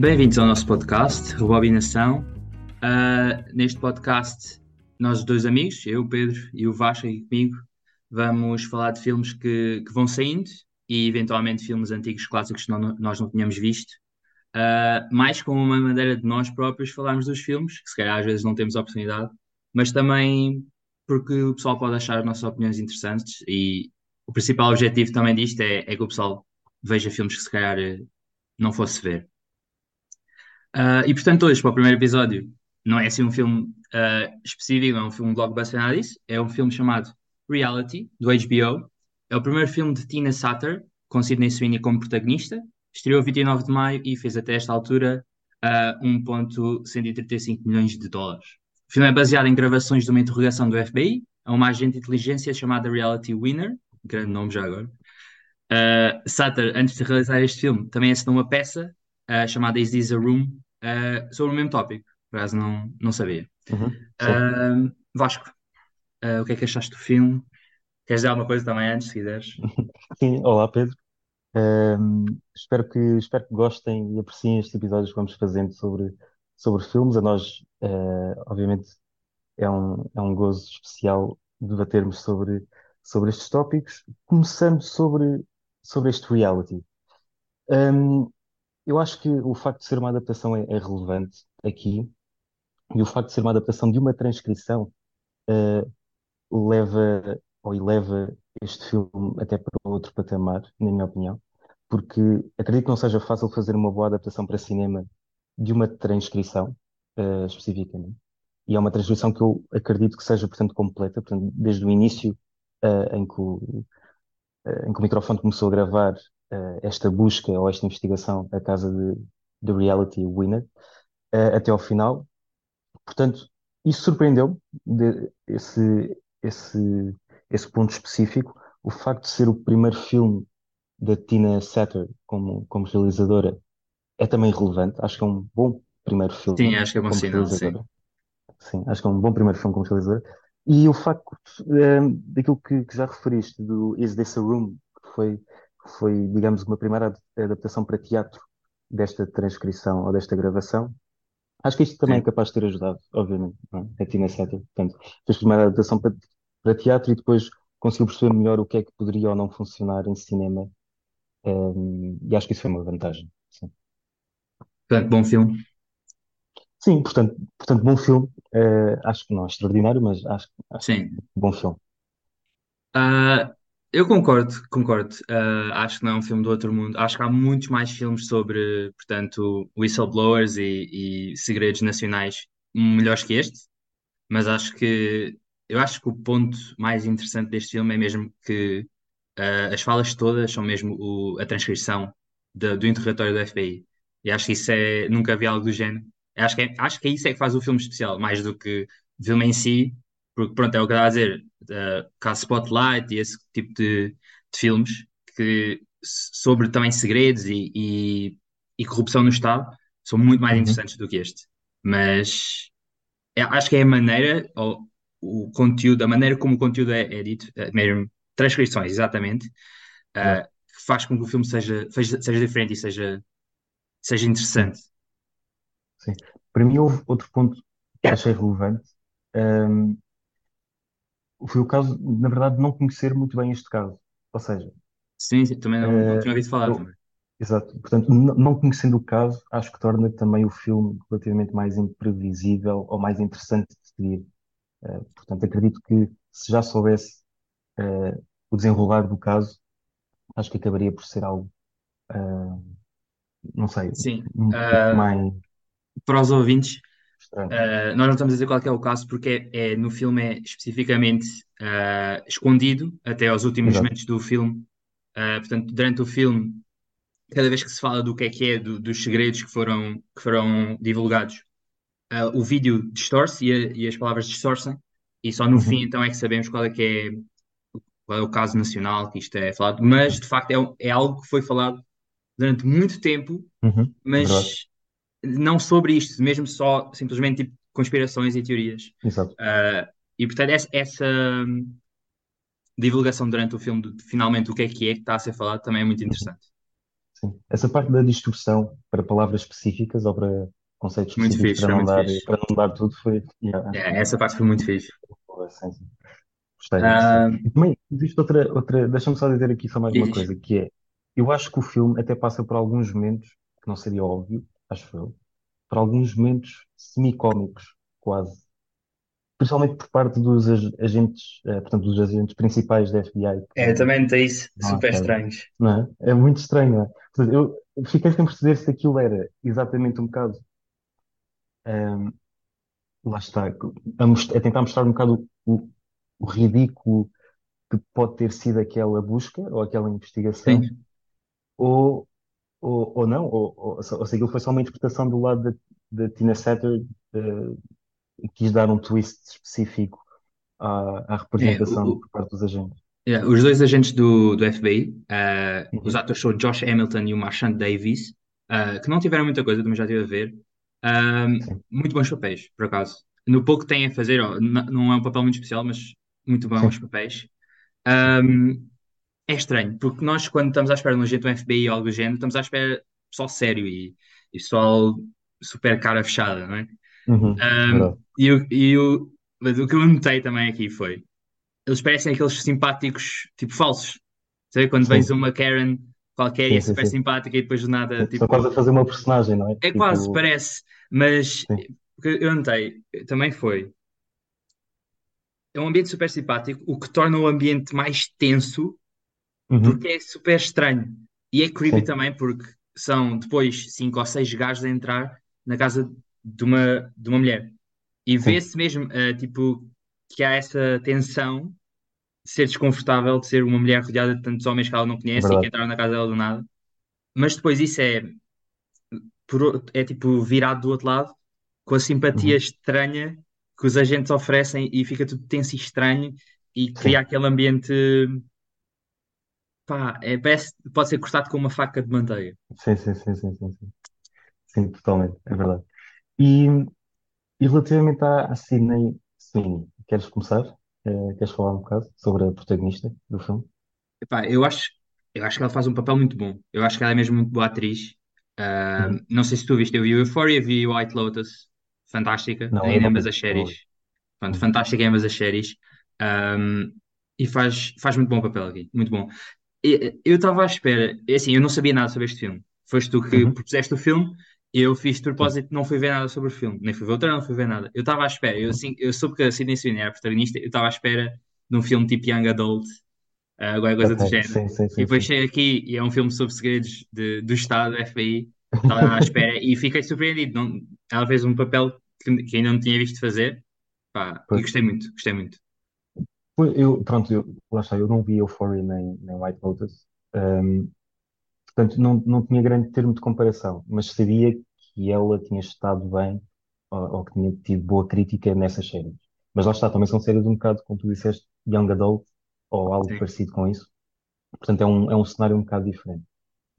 Bem-vindos ao nosso podcast, Rebobinação. Uh, neste podcast, nós dois amigos, eu, Pedro e o Vasco aqui comigo, vamos falar de filmes que, que vão saindo e eventualmente filmes antigos clássicos que não, nós não tínhamos visto. Uh, mais como uma maneira de nós próprios falarmos dos filmes, que se calhar às vezes não temos a oportunidade, mas também porque o pessoal pode achar as nossas opiniões interessantes e o principal objetivo também disto é, é que o pessoal veja filmes que se calhar eh, não fosse ver. Uh, e portanto, hoje, para o primeiro episódio, não é assim um filme uh, específico, é um filme blockbuster, nada disso. É um filme chamado Reality, do HBO. É o primeiro filme de Tina Satter, com Sidney Sweeney como protagonista. Estreou 29 de maio e fez até esta altura uh, 1,135 milhões de dólares. O filme é baseado em gravações de uma interrogação do FBI a uma agente de inteligência chamada Reality Winner, grande nome já agora. Uh, Sutter, antes de realizar este filme, também assinou uma peça uh, chamada Is This a Room uh, sobre o mesmo tópico, por acaso não, não sabia. Uhum, Vasco, o que é que achaste do filme? Queres dizer alguma coisa também antes, se quiseres? Sim, olá Pedro. Espero que, espero que gostem e apreciem estes episódios que vamos fazendo sobre, sobre filmes. A nós, eh, obviamente, é um, é um gozo especial debatermos sobre, sobre estes tópicos, começando sobre, sobre este reality. Ahm, eu acho que o facto de ser uma adaptação é, é relevante aqui, e o facto de ser uma adaptação de uma transcrição eh, leva ou eleva este filme até para outro patamar, na minha opinião, porque acredito que não seja fácil fazer uma boa adaptação para cinema de uma transcrição, eh, especificamente. E é uma transcrição que eu acredito que seja, portanto, completa, portanto, desde o início, eh, em que o, em que o microfone começou a gravar esta busca ou esta investigação à casa de, de Reality Winner, eh, até ao final. Portanto, isso surpreendeu-me, de- esse, esse, esse ponto específico. O facto de ser o primeiro filme da Tina Satter como, como realizadora é também relevante. Acho que é um bom primeiro Sim, filme acho que é bom sinal, sim. realizadora. Sim, acho que é um bom primeiro filme como realizadora. E o facto eh, daquilo que, que já referiste, do Is This a Room, que foi, foi, digamos, uma primeira ad- adaptação para teatro desta transcrição ou desta gravação, acho que isto também é Sim. capaz de ter ajudado, obviamente, é? A Tina Satter. Portanto, fez a primeira adaptação para, para teatro e depois conseguiu perceber melhor o que é que poderia ou não funcionar em cinema. eh, e acho que isso foi uma vantagem. Sim, Portanto, bom filme. Sim, portanto, portanto, bom filme. Eh, acho que não é extraordinário, mas acho, acho que é Sim. um bom filme. Ah, eu concordo, concordo. Ah, acho que não é um filme do outro mundo. Acho que há muitos mais filmes sobre, portanto, whistleblowers e, e segredos nacionais melhores que este, mas acho que eu acho que o ponto mais interessante deste filme é mesmo que ah, as falas todas são mesmo o- a transcrição da- do interrogatório do FBI. E acho que isso é, nunca vi algo do género. Acho que é, acho que é isso é que faz o filme especial, mais do que o filme em si, porque pronto, é o que eu estava a dizer, uh, caso Spotlight e esse tipo de, de filmes que sobre também segredos e, e, e corrupção no Estado são muito mais Uhum, interessantes do que este. Mas é- acho que é a maneira, ou o conteúdo, a maneira como o conteúdo é, é dito, é mesmo transcrições, exatamente, uh, que faz com que o filme seja, seja, seja diferente e seja, seja interessante. sim. Para mim, houve outro ponto que achei relevante. Ahm, foi o caso, na verdade, de não conhecer muito bem este caso. Ou seja, Sim, sim, também não, não eh, tinha ouvido falar eu, também. exato. Portanto, n- não conhecendo o caso, acho que torna também o filme relativamente mais imprevisível ou mais interessante de seguir. Eh, portanto, acredito que se já soubesse, eh, o desenrolar do caso, acho que acabaria por ser algo, não sei, Sim. um pouco mais para os ouvintes. Uh, nós não estamos a dizer qual é, o caso, porque é, é- no filme é especificamente uh, escondido até aos últimos Exato. momentos do filme. Uh, portanto, durante o filme, cada vez que se fala do que é que é, do- dos segredos que foram, que foram divulgados, o vídeo distorce e, a- e as palavras distorcem, e só no fim Uhum, então é que sabemos qual é que é, qual é o caso nacional que isto é falado. Mas, de facto, é, é algo que foi falado durante muito tempo, uhum, verdade. Não sobre isto, mesmo só simplesmente tipo conspirações e teorias. Exato. Uh, e portanto, essa, essa, divulgação durante o filme de finalmente o que é que é que está a ser falado também é muito interessante. sim. Essa parte da distorção para palavras específicas ou para conceitos Muito específicos fixe, para não dar, fixe. para não dar tudo foi, yeah, É, essa parte foi muito fixe. foi, sim, sim. Gostei, E também existe outra, outra, deixa-me só dizer aqui só mais uma coisa, que é, eu acho que o filme até passa por alguns momentos, que não seria óbvio, acho eu, por alguns momentos semicómicos, quase. Principalmente por parte dos ag- agentes, eh, portanto, dos agentes principais da FBI É, também tem isso à super estranhos. Não é? É muito estranho, não é? Portanto, eu fiquei sem perceber se aquilo era exatamente um bocado, ehm, lá está, a, a tentar mostrar um bocado o, o ridículo que pode ter sido aquela busca ou aquela investigação, Sim. ou, ou, ou não, ou, ou, ou se aquilo foi só uma interpretação do lado da, Tina Satter, eh, e quis dar um twist específico à, à É, representação o, por parte dos agentes. Yeah, os dois agentes do, do FBI, ah, os Uhum. atores são Josh Hamilton e o Marchand Davies, ah, que não tiveram muita coisa, também já estive a ver. Sim, muito bons papéis, por acaso. No pouco que têm a fazer, ó, não é um papel muito especial, mas muito bons sim, papéis. sim, Ah, é estranho, porque nós, quando estamos à espera de um agente do FBI ou algo do género, estamos à espera de pessoal sério e, e pessoal super cara fechada, não é? Uhum. Verdade. e, eu- e eu- mas o que eu notei também aqui foi eles parecem aqueles simpáticos, tipo falsos. Sabe quando vens Sim, uma Karen qualquer e é sim, sim, super sim. simpática e depois do nada, Sim. Estão quase a tipo, fazer uma personagem, não é? é quase, Tipo, parece, mas sim, o que eu notei também foi, é um ambiente super simpático, o que torna o ambiente mais tenso, uhum. porque é super estranho. E é creepy Sim, também, porque são depois cinco ou seis gajos a entrar na casa de uma, de uma mulher. E vê-se mesmo, eh, tipo, que há essa tensão de ser desconfortável de ser uma mulher rodeada de tantos homens que ela não conhece e que verdade. entraram na casa dela do nada. Mas depois isso é, por é tipo virado do outro lado, com a simpatia Uhum. estranha que os agentes oferecem e fica tudo tenso e estranho e cria Sim, aquele ambiente, pá, é, pode ser cortado com uma faca de manteiga. sim, sim, sim, sim, sim, sim, Sim, totalmente, é verdade. E, e relativamente à, à Sydney Sweeney, queres começar? Eh, queres falar um bocado sobre a protagonista do filme? Epá, eu acho, eu acho que ela faz um papel muito bom. Eu acho que ela é mesmo muito boa atriz. Ah, Uhum. não sei se tu viste, eu vi Euphoria, vi White Lotus, fantástica, Não, em ambas as séries. Pronto, fantástica em ambas as séries. Um, e faz, faz muito bom papel aqui, muito bom. E, Eu estava à espera, é assim, eu não sabia nada sobre este filme. Foste tu que Uhum. propuseste o filme, eu fiz de propósito, não fui ver nada sobre o filme, nem fui ver o trailer, não fui ver nada. Eu estava à espera, eu, assim, eu soube que a Sydney Sweeney era a protagonista, eu estava à espera de um filme tipo Young Adult, uh, alguma coisa Ok, do género. sim, sim, E sim, depois sim. cheguei aqui e é um filme sobre segredos de- do Estado, do FBI, estava à espera e fiquei surpreendido. Não, ela fez um papel que, que ainda não tinha visto fazer, pá, e gostei muito, gostei muito. Eu, pronto, eu, lá está, eu não vi Euphoria nem, nem White Lotus, Ahm, portanto não, não tinha grande termo de comparação, mas sabia que ela tinha estado bem ou, ou que tinha tido boa crítica nessas séries. Mas lá está, também são séries um bocado, como tu disseste, young adult ou algo Sim. parecido com isso. Portanto é um, é um cenário um bocado diferente.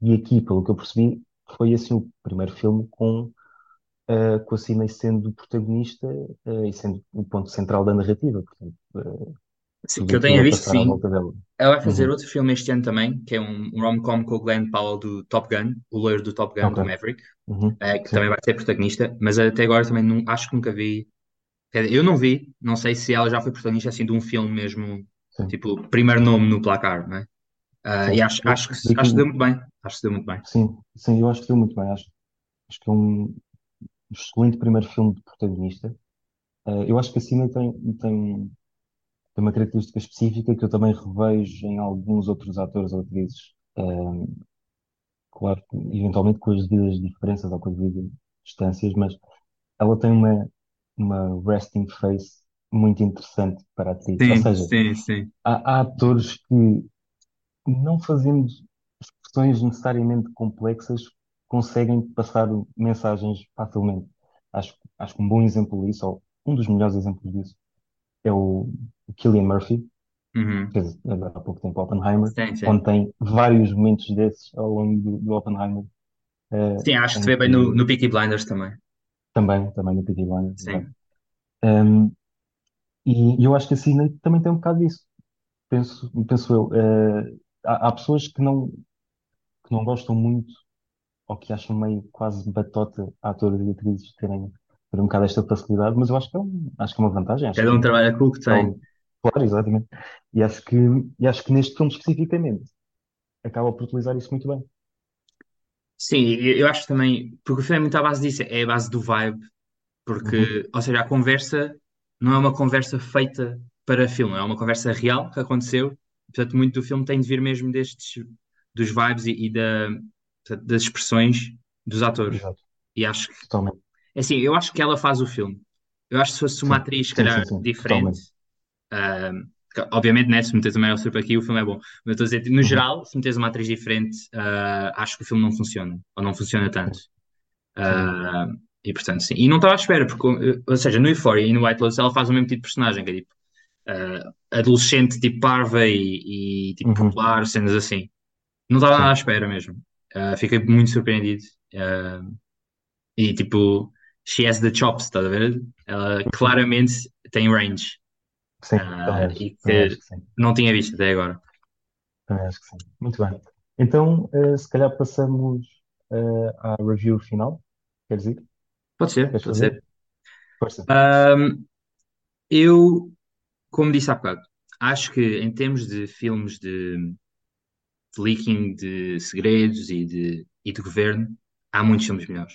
E aqui, pelo que eu percebi, foi assim o primeiro filme com, ah, com a Sydney sendo protagonista, ah, e sendo o ponto central da narrativa. Portanto, ah, Sim, que eu tenha visto, sim. Ela vai fazer Uhum. outro filme este ano também, que é um, rom-com com o Glenn Powell do Top Gun, o loiro do Top Gun, Ok. do Maverick, Uhum. eh, que também Sim, vai ser protagonista, mas até agora também não, acho que nunca vi. Eu não vi, não sei se ela já foi protagonista assim de um filme mesmo, sim, tipo, primeiro nome no placar, não é? Ah, e acho, acho que acho que deu muito bem. Acho que deu muito bem. Sim, sim, eu acho que deu muito bem. Acho, acho que é um excelente primeiro filme de protagonista. Eh, eu acho que a Cina tem, tem, tem uma característica específica que eu também revejo em alguns outros atores ou atrizes. Claro, que, eventualmente com as devidas diferenças ou com as devidas distâncias, mas ela tem uma, uma resting face muito interessante para a atriz. Ou Sim, seja, sim, sim. há, há atores que, não fazendo expressões necessariamente complexas, conseguem passar mensagens facilmente. Acho, acho que um bom exemplo disso, ou um dos melhores exemplos disso, é o, Cillian Murphy, que Uhum. fez agora há pouco tempo Oppenheimer, Sim, onde sim. tem vários momentos desses ao longo do, do Oppenheimer, eh, Sim, acho que se vê bem no, que no Peaky Blinders também. também, também no Peaky Blinders. Sim. Um, e eu acho que a Sidney também tem um bocado disso, penso, penso eu. Eh, há, há pessoas que não que não gostam muito ou que acham meio quase batota atores e atrizes terem um bocado esta facilidade, mas eu acho que é, um, acho que é uma vantagem, acho Cada que um trabalha com o que tem. um- claro, exatamente. E acho que, e acho que neste filme especificamente acaba por utilizar isso muito bem. Sim, eu acho também, porque o filme é muito à base disso, é a base do vibe, Uhum, porque, ou seja, a conversa não é uma conversa feita para filme, é uma conversa real que aconteceu, portanto, muito do filme tem de vir mesmo destes, dos vibes e, e da, portanto, das expressões dos atores. exato, E acho que, totalmente. É assim, eu acho que ela faz o filme. Eu acho que se fosse uma Sim, atriz, se sim, calhar, sim, diferente, obviamente, né, se meteres a Meryl Streep aqui, o filme é bom. Mas eu estou a dizer, no Uhum, geral, se meteres uma atriz diferente, ah, acho que o filme não funciona. Ou não funciona tanto. Ah, e portanto, sim. E não estava à espera, porque, ou seja, no Euphoria e no White Lotus ela faz o mesmo tipo de personagem, que é tipo ah, adolescente, tipo parva e, e, tipo Uhum, popular, cenas assim. Não estava nada à espera mesmo. Ah, fiquei muito surpreendido. Ah, e tipo, she has the chops, estás a ver? Ela claramente tem range. sim, acho, e que não tinha visto até agora. também acho que sim. Muito bem. Então, eh, se calhar passamos eh, à review final. Queres ir? Pode ser, Queres pode fazer? ser. Força. Ahm, eu, como disse há bocado, acho que em termos de filmes de, de leaking de segredos e de, e de governo, há muitos filmes melhores.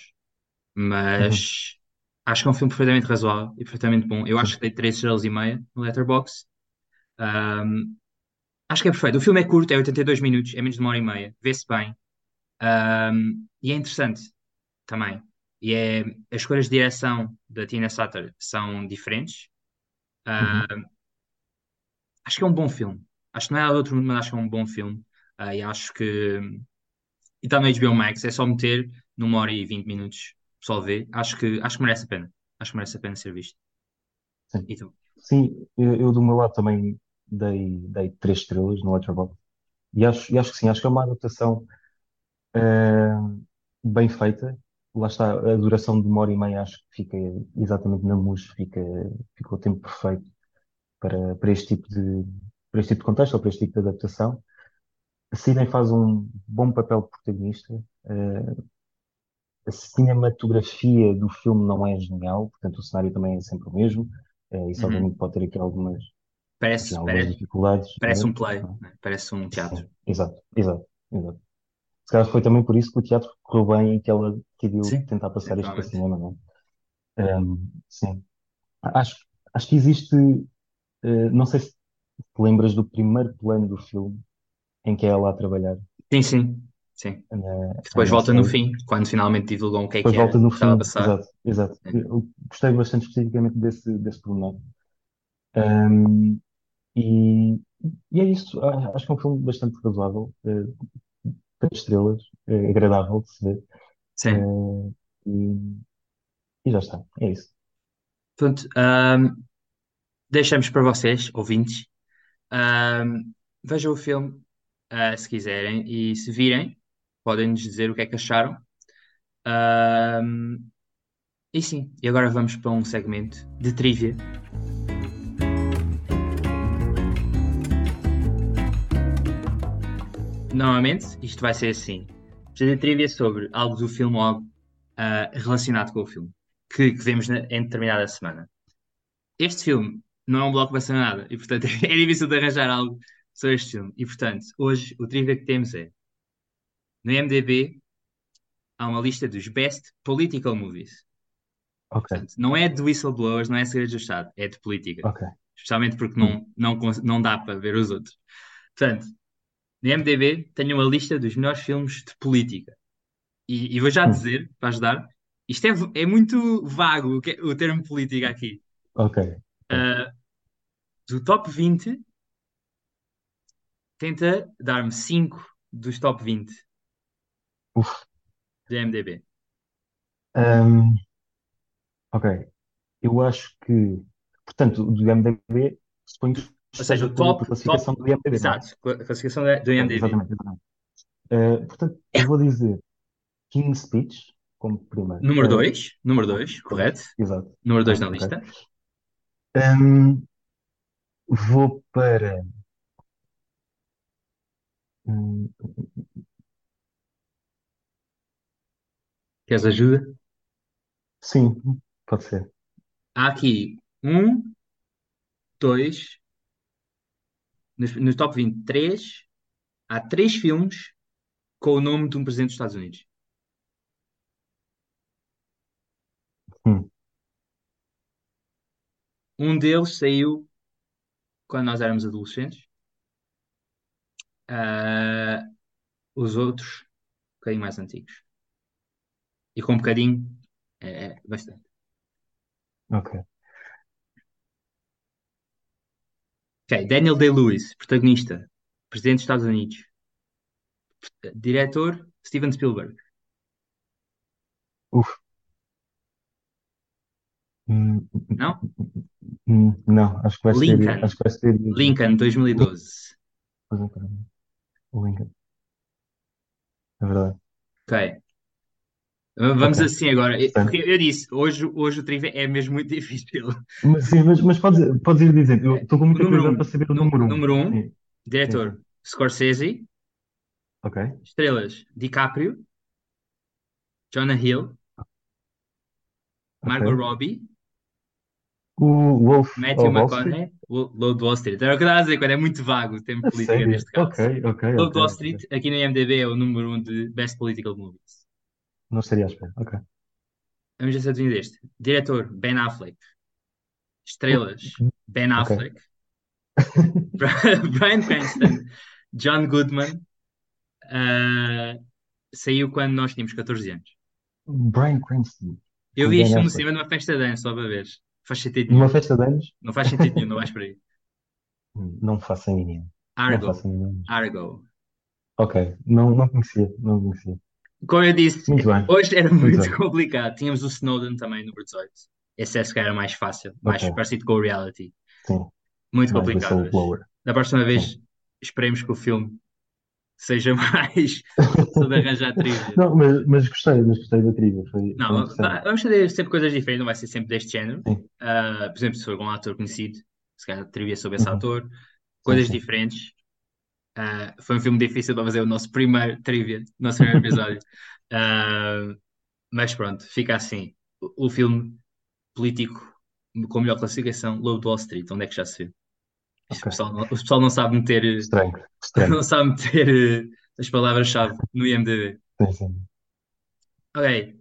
Uhum, Mas acho que é um filme perfeitamente razoável e perfeitamente bom. Eu acho que dei 3 estrelas e meia no Letterboxd. Ahm, acho que é perfeito. O filme é curto, é 82 minutos, é menos de uma hora e meia, vê-se bem. Ahm, e é interessante também. E é, as escolhas de direção da Tina Satter são diferentes. Uhum, acho que é um bom filme. Acho que não é outro mundo, mas acho que é um bom filme. Ah, e acho que. E está no HBO Max, é só meter numa hora e 20 minutos. O pessoal vê. Acho que, acho que merece a pena. Acho que merece a pena ser visto. sim. E tu? Sim, eu, eu do meu lado também dei, dei três estrelas no Letterboxd. E acho, e acho que sim, acho que é uma adaptação eh, bem feita. Lá está, a duração de uma hora e meia acho que fica exatamente na mus, fica, fica o tempo perfeito para, para este tipo de, para este tipo de contexto ou para este tipo de adaptação. A Sidney faz um bom papel de protagonista. Eh, a cinematografia do filme não é genial, portanto o cenário também é sempre o mesmo. Eh, isso Uhum. obviamente pode ter aqui algumas, Parece, algumas parece, dificuldades, parece né? um play, né? Parece um teatro. Sim, exato, exato, exato. Se calhar foi também por isso que o teatro correu bem e que ela decidiu Sim, tentar passar isto para cinema, não é? Ahm, sim. Acho, acho que existe, eh, não sei se te lembras do primeiro plano do filme em que é ela a trabalhar Sim, sim, sim. na, Que depois volta no fim, quando finalmente divulgam o que é que volta no fim, passar. exato, exato. Sim, Eu gostei bastante especificamente desse, desse pormenor. Ahm, e, e é isso. Ah, Acho que é um filme bastante razoável, eh, três estrelas, eh, agradável de se ver. sim. Eh, e, e já está, é isso. Portanto, ahm, deixamos para vocês, ouvintes. Ahm, vejam o filme, ah, se quiserem, e se virem, podem nos dizer o que é que acharam. E sim, e agora vamos para um segmento de trivia. Normalmente, isto vai ser assim: fazer trivia sobre algo do filme ou algo ah, relacionado com o filme que, que vemos na- em determinada semana. Este filme não é um blockbuster nada, e portanto é difícil de arranjar algo sobre este filme. E portanto, hoje o trivia que temos é: no IMDb há uma lista dos Best Political Movies. Ok, Portanto, não é de whistleblowers, não é segredo do Estado, é de política. ok. Especialmente porque não, não, não dá para ver os outros. Portanto, no IMDb tenho uma lista dos melhores filmes de política. E, e vou já hum, dizer, para ajudar, isto é, é muito vago o, que- é, termo política aqui. ok. Ah, do top 20, tenta dar-me 5 dos top 20 Uf. IMDb. Ahm, ok. Eu acho que, portanto, do IMDb, suponho que Ou seja, esteja o pela, top, top, classificação do IMDb, não é? exato, a classificação da- do Ok, IMDb. exatamente, exatamente. Uh, portanto, eu vou dizer King's Speech como primeiro. Número Uh, 2, número como 2, dois, correto. exato. Número 2 Pronto, na ok. lista. Um, vou para. hum, Queres ajuda? Sim, pode ser. Há aqui um, dois, no, no top 23, há três filmes com o nome de um presidente dos Estados Unidos. Hum, Um deles saiu quando nós éramos adolescentes. Ah, os outros, um bocadinho mais antigos. E com um bocadinho, é, é bastante. ok. Ok, Daniel Day-Lewis, protagonista, presidente dos Estados Unidos. Diretor, Steven Spielberg. Uf. Hum, Não? hum, não, acho que vai ser. Lincoln. Acho que vai ser. Lincoln, 2012. O Lincoln. É verdade. Ok. Vamos Ok. assim agora. Portanto, Porque eu disse, hoje, hoje o trivia é mesmo muito difícil. mas, sim, mas, mas podes, podes ir dizendo. Eu estou com muita curiosidade um. para saber o número um. número um, Sim, diretor, sim. Scorsese. Ok. Estrelas, DiCaprio, Jonah Hill, Margot Ok. Robbie, O Wolf Matthew? McConaughey, Lo- Lobo de Wall Street. Era o que eu estava a dizer, quando é muito vago o tempo A política sério? neste caso. Ok, ok, Lobo de ok, Wall. Street, aqui no IMDb, é o número um de Best Political Movies. Não estaria à espera. Ok. Vamos ver se adivinho deste. Diretor, Ben Affleck. Estrelas, Ben. Affleck. Bryan Cranston, John Goodman. Ah, saiu quando nós tínhamos 14 anos. Brian Cranston. Eu vi isto no cinema numa festa de dança, só para ver. Faz sentido Numa nenhum. festa de anos? Não faz sentido nenhum, não vais por aí. Não faço a mínima. Não Argo. faço a mínima. Argo. Ok. Não, não conhecia. Não conhecia. Como eu disse, hoje era Muito muito complicado. Tínhamos o Snowden também, número 18. Esse é se calhar mais fácil, mais Ok. parecido com o reality. Sim. Muito Mais complicado. Da próxima vez, Sim. esperemos que o filme seja mais de arranjar trivia. Não, mas, mas gostei, mas gostei da trilha. Foi, foi Não, interessante. vamos fazer sempre coisas diferentes, não vai ser sempre deste género. Sim. Ah, por exemplo, se for algum ator conhecido, se calhar trivia sobre esse Uhum. ator, Sim, coisas sim. diferentes. Ah, foi um filme difícil para fazer o nosso primeiro trivia, o nosso primeiro episódio. Ah, mas pronto, fica assim. O, o filme político com melhor classificação, Lobo Wall Street, onde é que já se viu? Isto O pessoal, não- o pessoal não sabe meter, Estranho. Estranho. não sabe meter eh, as palavras-chave no IMDb. Sim, sim. Ok,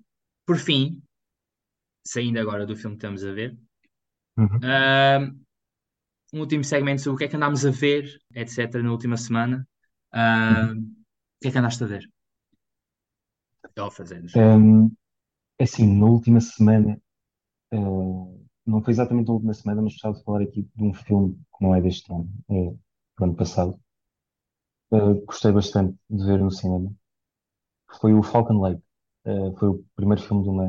por fim, saindo agora do filme que estamos a ver, Uhum. Ah, um último segmento sobre o que é que andámos a ver, etc., na última semana. Ah, Uhum. o que é que andaste a ver? Ou a fazer? Hum, é assim, na última semana, eh, não foi exatamente na última semana, mas gostava de falar aqui de um filme que não é deste ano, é do ano passado. Eh, gostei bastante de ver no cinema. Foi o Falcon Lake. Eh, foi o primeiro filme de uma,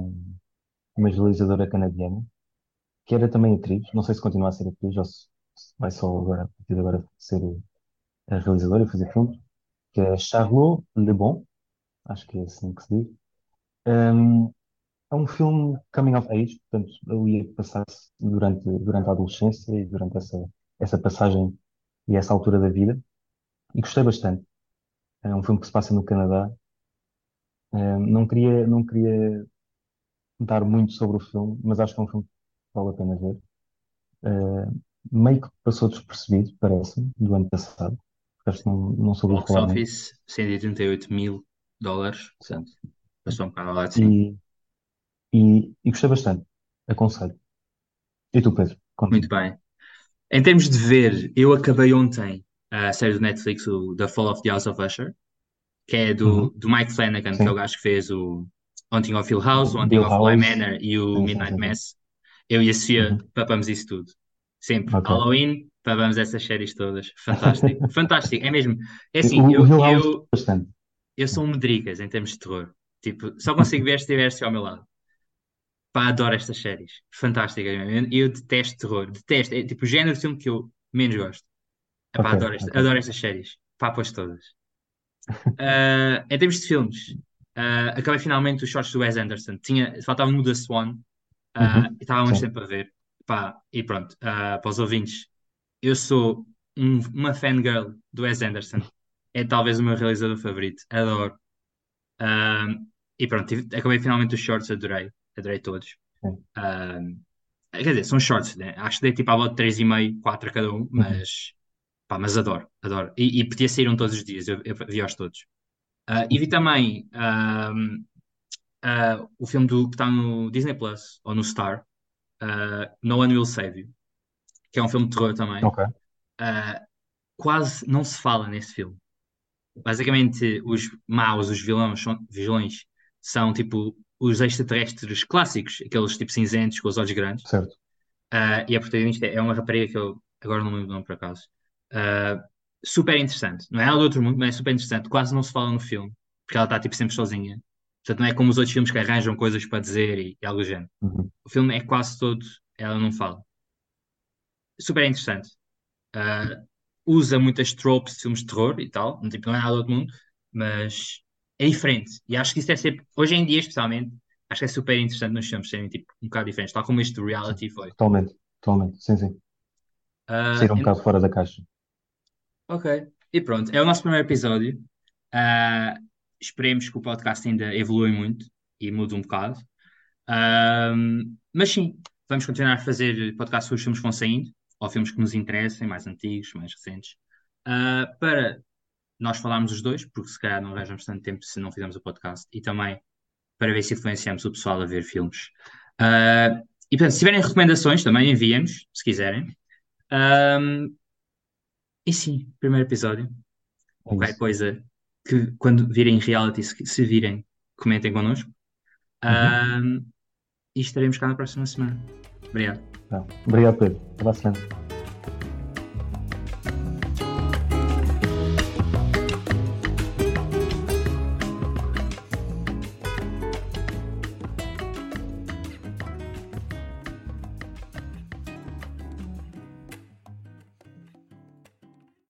uma realizadora canadiana, que era também atriz. Não sei se continua a ser atriz ou se vai só agora, a partir de agora, ser a realizadora e fazer filmes, que é Charlotte Le Bon, acho que é assim que se diz. Hum, é um filme coming of age, portanto, ali ia passar-se durante, durante a adolescência e durante essa, essa passagem e essa altura da vida. E gostei bastante. É um filme que se passa no Canadá. Hum, não queria, não queria dar muito sobre o filme, mas acho que é um filme que vale a pena ver. Uh, meio que passou despercebido, parece-me, do ano passado. Porque que não, não soube Box falar office, 138 mil dólares, portanto, passou um bocado ao lado, sim. E, e, e gostei bastante. Aconselho. E tu, Pedro? Conta. Muito bem. Em termos de ver, eu acabei ontem a série do Netflix, o The Fall of the House of Usher, que é do, Uhum. do Mike Flanagan, que Sim. é o gajo que fez o Haunting of Hill House, o Haunting Bill of Bly House. Manor e o Midnight. Mass. Eu e a Sofia Uhum. papamos isso tudo. Sempre. Ok. Halloween, papamos essas séries todas. Fantástico. Fantástico. É mesmo. É assim, O, eu, o eu, bastante. eu sou um medricas em termos de terror. Tipo, só consigo ver se estivesse ao meu lado. Pá, adoro estas séries. Fantásticas mesmo. Eu, eu detesto terror. Detesto. É tipo o género de filme que eu menos gosto. Epá, Ok, adoro, esta- ok. adoro estas séries. Pá, pois todas. Ah, em termos de filmes, ah, acabei finalmente os shorts do Wes Anderson. Tinha, faltava-me o The Swan. ah, Uhum. e estava há muito Sim. tempo a ver. Pá, e pronto. ah, para os ouvintes, eu sou um- uma fangirl do Wes Anderson. É talvez o meu realizador favorito. Adoro. Ah, e pronto, tive- acabei finalmente os shorts, adorei, adorei todos. Ahm, quer dizer, são shorts, né? Acho que dei tipo à volta de 3,5, 4 a cada Uhum. um, mas, pá, mas adoro, adoro. E, e podia sair um todos os dias, eu, eu vi-os todos. Ah, e vi também ah, o filme do, que está no Disney Plus, ou no Star, ah, No One Will Save You, que é um filme de terror também. Ok. Ah, quase não se fala nesse filme. Basicamente, os maus, os vilões, são, vilões, são tipo os extraterrestres clássicos, aqueles tipo cinzentos com os olhos grandes. Certo. Ah, e a protagonista é uma rapariga que eu agora não me lembro o nome por acaso. Ah, super interessante. Não é nada do outro mundo, mas é super interessante. Quase não se fala no filme, porque ela está tipo sempre sozinha. Portanto, não é como os outros filmes que arranjam coisas para dizer e, e algo do género. Uhum. O filme é quase todo, ela não fala. Super interessante. Ah, usa muitas tropes de filmes de terror e tal, tipo, não é nada do outro mundo, mas é diferente. E acho que isso é sempre, hoje em dia especialmente, acho que é super interessante nos filmes serem tipo, um bocado diferentes, tal como este do reality foi. Totalmente. Totalmente. Sim, sim. Sair um ent- bocado fora da caixa. ok, e pronto, é o nosso primeiro episódio. Ah, esperemos que o podcast ainda evolui muito e mude um bocado. Ahm, mas sim, vamos continuar a fazer podcasts sobre os filmes que vão saindo, ou filmes que nos interessem, mais antigos, mais recentes, ah, para nós falarmos os dois, porque se calhar não arranjamos tanto tempo se não fizermos o podcast, e também para ver se influenciamos o pessoal a ver filmes. Ah, e portanto, se tiverem recomendações, também enviem-nos, se quiserem. Ahm, e sim, primeiro episódio. É Qualquer coisa que quando virem reality, se, se virem, comentem connosco. Uhum. E estaremos cá na próxima semana. Obrigado. Tá. Obrigado, Pedro. Até a semana.